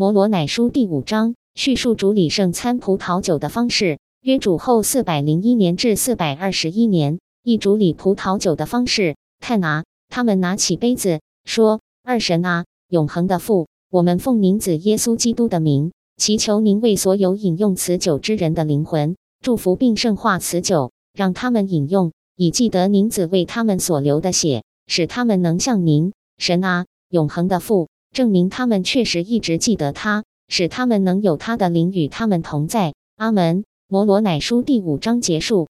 摩罗乃书第五章叙述主理圣餐葡萄酒的方式。约主后四百零一年至四百二十一年，一主理葡萄酒的方式。看啊，他们拿起杯子，说：“二神啊，永恒的父，我们奉您子耶稣基督的名，祈求您为所有饮用此酒之人的灵魂祝福并圣化此酒，让他们饮用，以记得您子为他们所流的血，使他们能像您神啊，永恒的父。”证明他们确实一直记得他，使他们能有他的灵与他们同在。阿门。摩罗乃书第五章结束。